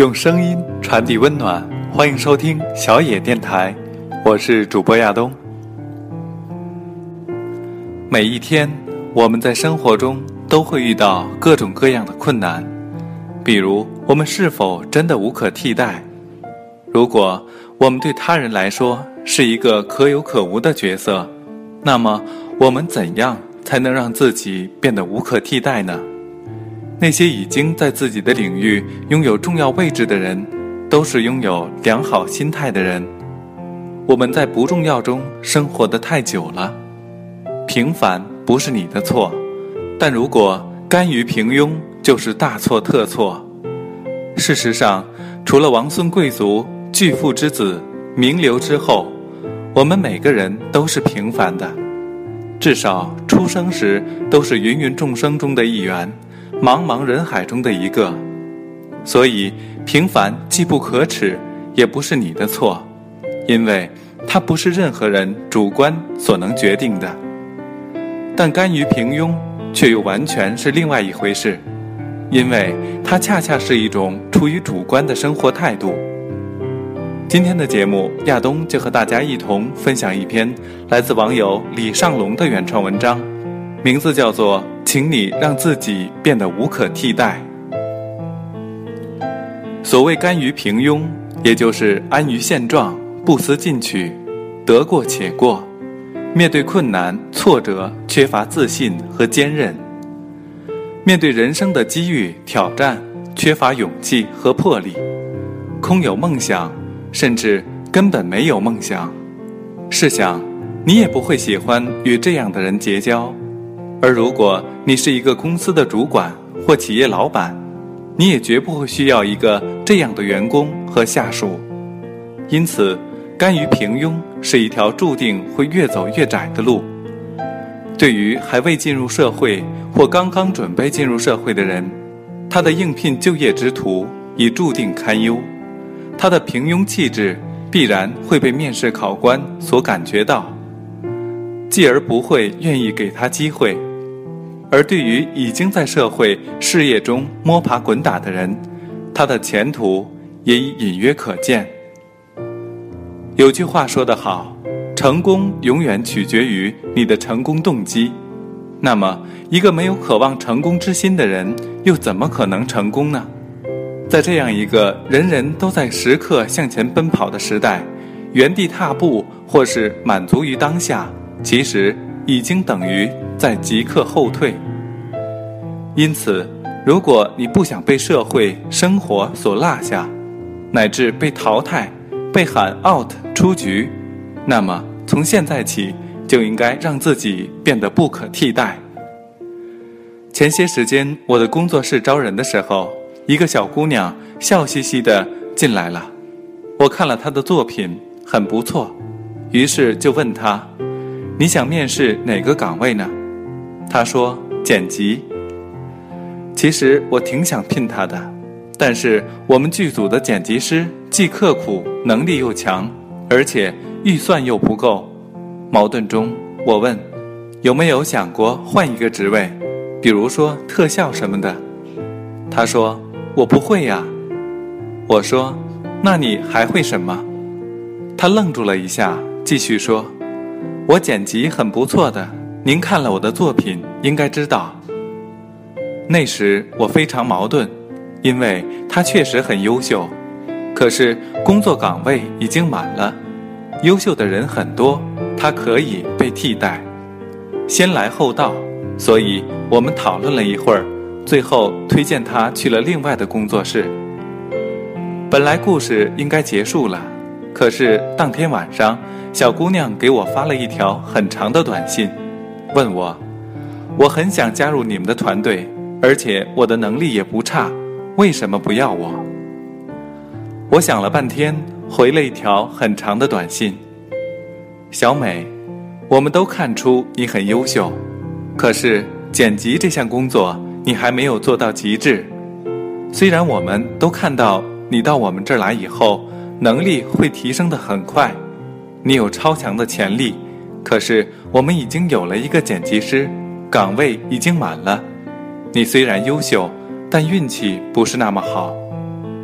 用声音传递温暖，欢迎收听小野电台，我是主播亚东。每一天，我们在生活中都会遇到各种各样的困难，比如我们是否真的无可替代？如果我们对他人来说是一个可有可无的角色，那么我们怎样才能让自己变得无可替代呢？那些已经在自己的领域拥有重要位置的人，都是拥有良好心态的人。我们在不重要中生活的太久了，平凡不是你的错，但如果甘于平庸，就是大错特错。事实上，除了王孙贵族、巨富之子、名流之后，我们每个人都是平凡的，至少出生时都是芸芸众生中的一员。茫茫人海中的一个，所以平凡既不可耻，也不是你的错，因为它不是任何人主观所能决定的。但甘于平庸，却又完全是另外一回事，因为它恰恰是一种出于主观的生活态度。今天的节目，亚东就和大家一同分享一篇来自网友李尚龙的原创文章，名字叫做。请你让自己变得无可替代。所谓甘于平庸，也就是安于现状，不思进取，得过且过。面对困难、挫折，缺乏自信和坚韧；面对人生的机遇、挑战，缺乏勇气和魄力。空有梦想，甚至根本没有梦想。试想，你也不会喜欢与这样的人结交。而如果你是一个公司的主管或企业老板，你也绝不会需要一个这样的员工和下属。因此，甘于平庸是一条注定会越走越窄的路。对于还未进入社会或刚刚准备进入社会的人，他的应聘就业之途已注定堪忧。他的平庸气质必然会被面试考官所感觉到，继而不会愿意给他机会。而对于已经在社会事业中摸爬滚打的人，他的前途也已隐约可见。有句话说得好，成功永远取决于你的成功动机。那么，一个没有渴望成功之心的人，又怎么可能成功呢？在这样一个人人都在时刻向前奔跑的时代，原地踏步或是满足于当下，其实已经等于。在即刻后退。因此，如果你不想被社会生活所落下，乃至被淘汰、被喊 out 出局，那么从现在起就应该让自己变得不可替代。前些时间，我的工作室招人的时候，一个小姑娘笑嘻嘻的进来了。我看了她的作品，很不错，于是就问她：“你想面试哪个岗位呢？”他说：“剪辑。”其实我挺想聘他的，但是我们剧组的剪辑师既刻苦，能力又强，而且预算又不够。矛盾中，我问：“有没有想过换一个职位，比如说特效什么的？”他说：“我不会呀。”我说：“那你还会什么？”他愣住了一下，继续说：“我剪辑很不错的。”您看了我的作品，应该知道。那时我非常矛盾，因为他确实很优秀，可是工作岗位已经满了，优秀的人很多，他可以被替代。先来后到，所以我们讨论了一会儿，最后推荐他去了另外的工作室。本来故事应该结束了，可是当天晚上，小姑娘给我发了一条很长的短信。问我，我很想加入你们的团队，而且我的能力也不差，为什么不要我？我想了半天，回了一条很长的短信。小美，我们都看出你很优秀，可是剪辑这项工作你还没有做到极致。虽然我们都看到你到我们这儿来以后，能力会提升的很快，你有超强的潜力。可是我们已经有了一个剪辑师，岗位已经满了。你虽然优秀，但运气不是那么好。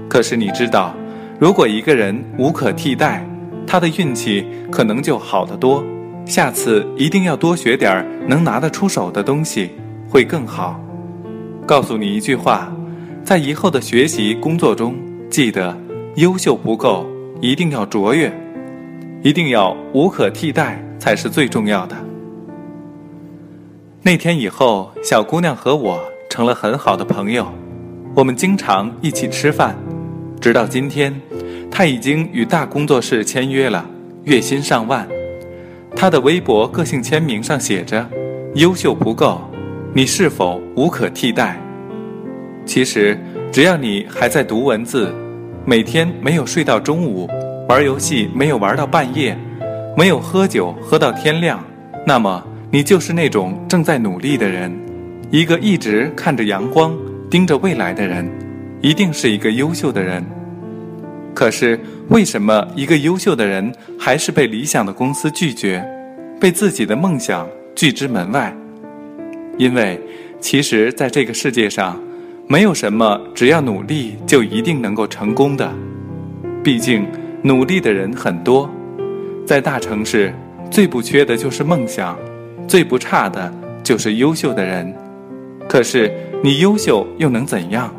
可是你知道，如果一个人无可替代，他的运气可能就好得多。下次一定要多学点能拿得出手的东西，会更好。告诉你一句话，在以后的学习工作中，记得优秀不够，一定要卓越，一定要无可替代才是最重要的。那天以后，小姑娘和我成了很好的朋友，我们经常一起吃饭，直到今天，她已经与大工作室签约了，月薪上万。她的微博个性签名上写着：“优秀不够，你是否无可替代？”其实，只要你还在读文字，每天没有睡到中午，玩游戏没有玩到半夜，没有喝酒喝到天亮，那么你就是那种正在努力的人，一个一直看着阳光、盯着未来的人，一定是一个优秀的人。可是，为什么一个优秀的人还是被理想的公司拒绝，被自己的梦想拒之门外？因为，其实，在这个世界上，没有什么只要努力就一定能够成功的。毕竟，努力的人很多，在大城市，最不缺的就是梦想，最不差的就是优秀的人。可是，你优秀又能怎样？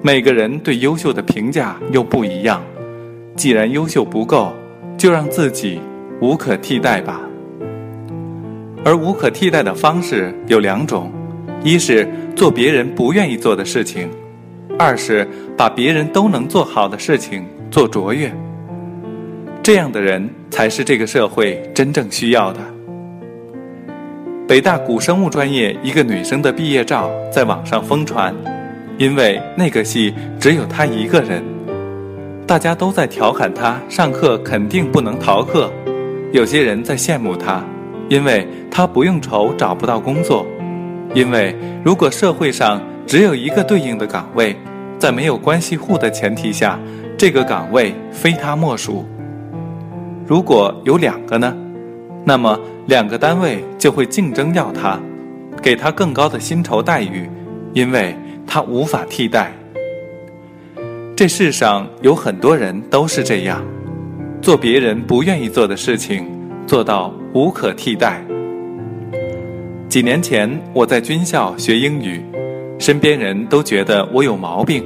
每个人对优秀的评价又不一样，既然优秀不够，就让自己无可替代吧。而无可替代的方式有两种：一是做别人不愿意做的事情；二是把别人都能做好的事情做卓越。这样的人才是这个社会真正需要的。北大古生物专业一个女生的毕业照在网上疯传。因为那个系只有她一个人，大家都在调侃她上课肯定不能逃课，有些人在羡慕她，因为她不用愁找不到工作，因为如果社会上只有一个对应的岗位，在没有关系户的前提下，这个岗位非她莫属。如果有两个呢，那么两个单位就会竞争要他，给他更高的薪酬待遇，因为。他无法替代。这世上有很多人都是这样，做别人不愿意做的事情，做到无可替代。几年前我在军校学英语，身边人都觉得我有毛病。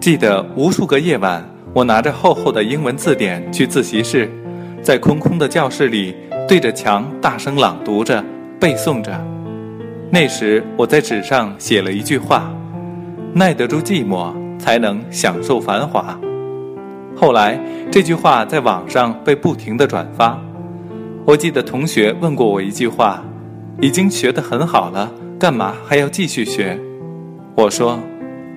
记得无数个夜晚，我拿着厚厚的英文字典去自习室，在空空的教室里对着墙大声朗读着、背诵着。那时我在纸上写了一句话。耐得住寂寞，才能享受繁华。后来这句话在网上被不停的转发。我记得同学问过我一句话：“已经学得很好了，干嘛还要继续学？”我说：“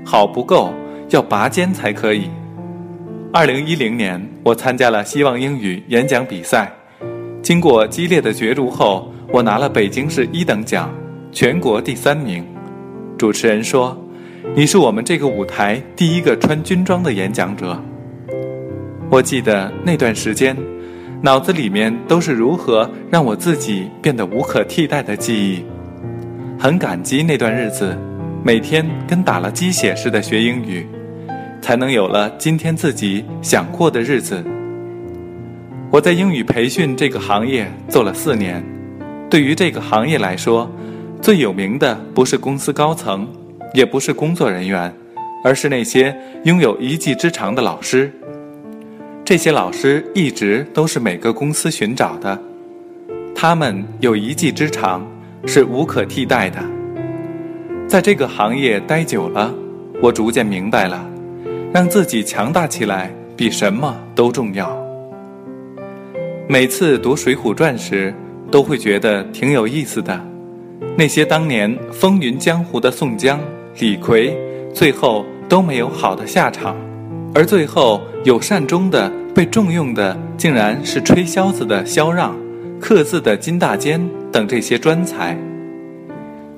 好不够，要拔尖才可以。”二零一零年，我参加了希望英语演讲比赛，经过激烈的角逐后，我拿了北京市一等奖，全国第三名。主持人说。你是我们这个舞台第一个穿军装的演讲者。我记得那段时间，脑子里面都是如何让我自己变得无可替代的记忆。很感激那段日子，每天跟打了鸡血似的学英语，才能有了今天自己想过的日子。我在英语培训这个行业做了四年，对于这个行业来说，最有名的不是公司高层。也不是工作人员，而是那些拥有一技之长的老师。这些老师一直都是每个公司寻找的，他们有一技之长，是无可替代的。在这个行业待久了，我逐渐明白了，让自己强大起来比什么都重要。每次读《水浒传》时，都会觉得挺有意思的，那些当年风云江湖的宋江。李逵最后都没有好的下场，而最后有善终的、被重用的，竟然是吹箫子的萧让、刻字的金大坚等这些专才。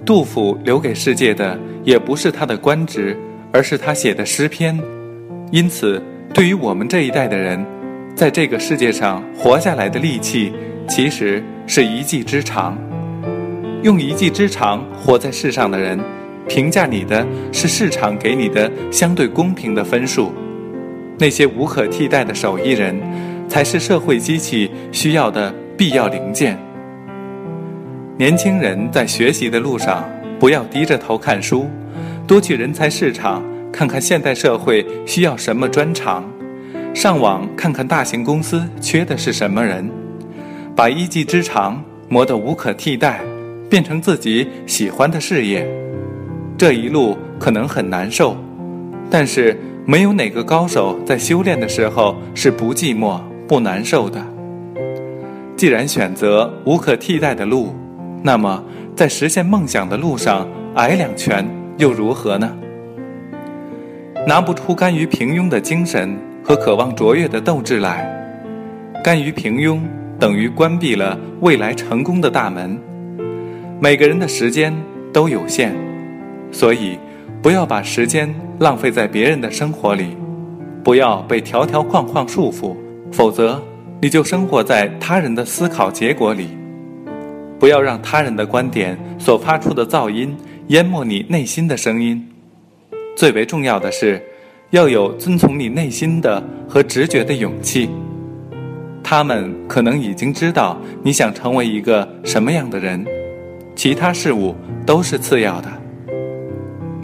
杜甫留给世界的也不是他的官职，而是他写的诗篇。因此，对于我们这一代的人，在这个世界上活下来的利器，其实是一技之长。用一技之长活在世上的人。评价你的是市场给你的相对公平的分数，那些无可替代的手艺人，才是社会机器需要的必要零件。年轻人在学习的路上，不要低着头看书，多去人才市场看看现代社会需要什么专长，上网看看大型公司缺的是什么人，把一技之长磨得无可替代，变成自己喜欢的事业。这一路可能很难受，但是没有哪个高手在修炼的时候是不寂寞、不难受的。既然选择无可替代的路，那么，在实现梦想的路上，挨两拳又如何呢？拿不出甘于平庸的精神和渴望卓越的斗志来，甘于平庸等于关闭了未来成功的大门。每个人的时间都有限，所以不要把时间浪费在别人的生活里，不要被条条框框束缚，否则你就生活在他人的思考结果里。不要让他人的观点所发出的噪音淹没你内心的声音。最为重要的是，要有遵从你内心的和直觉的勇气。他们可能已经知道你想成为一个什么样的人，其他事物都是次要的。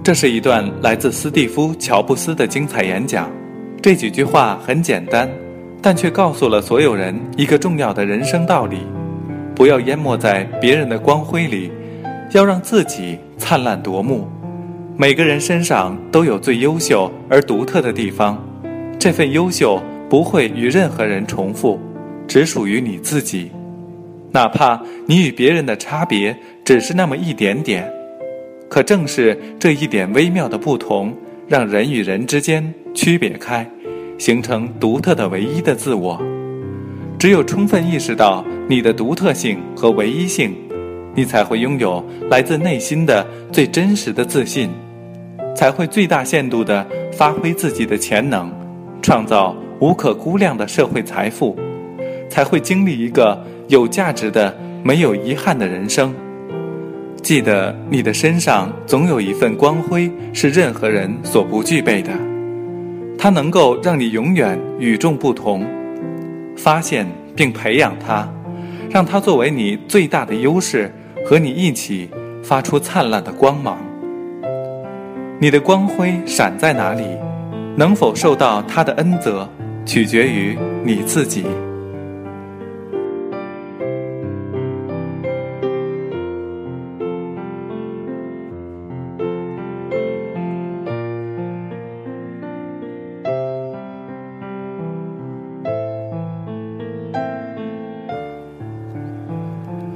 这是一段来自斯蒂夫·乔布斯的精彩演讲。这几句话很简单，但却告诉了所有人一个重要的人生道理。不要淹没在别人的光辉里，要让自己灿烂夺目。每个人身上都有最优秀而独特的地方，这份优秀不会与任何人重复，只属于你自己。哪怕你与别人的差别只是那么一点点，可正是这一点微妙的不同，让人与人之间区别开，形成独特的唯一的自我。只有充分意识到你的独特性和唯一性，你才会拥有来自内心的最真实的自信，才会最大限度地发挥自己的潜能，创造无可估量的社会财富，才会经历一个有价值的、没有遗憾的人生。记得你的身上总有一份光辉是任何人所不具备的，它能够让你永远与众不同。发现并培养它，让它作为你最大的优势，和你一起发出灿烂的光芒。你的光辉闪在哪里，能否受到他的恩泽，取决于你自己。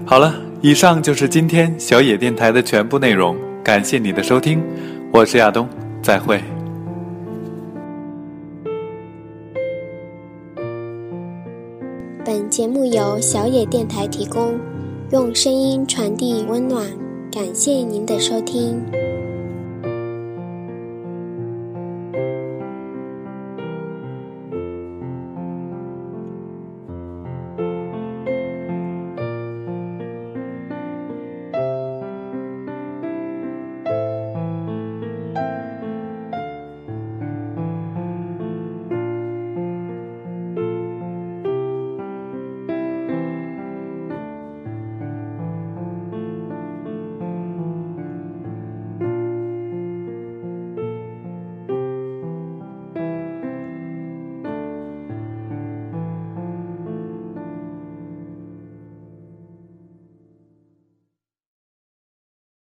好了，以上就是今天小野电台的全部内容。感谢你的收听，我是亚东，再会。本节目由小野电台提供，用声音传递温暖。感谢您的收听。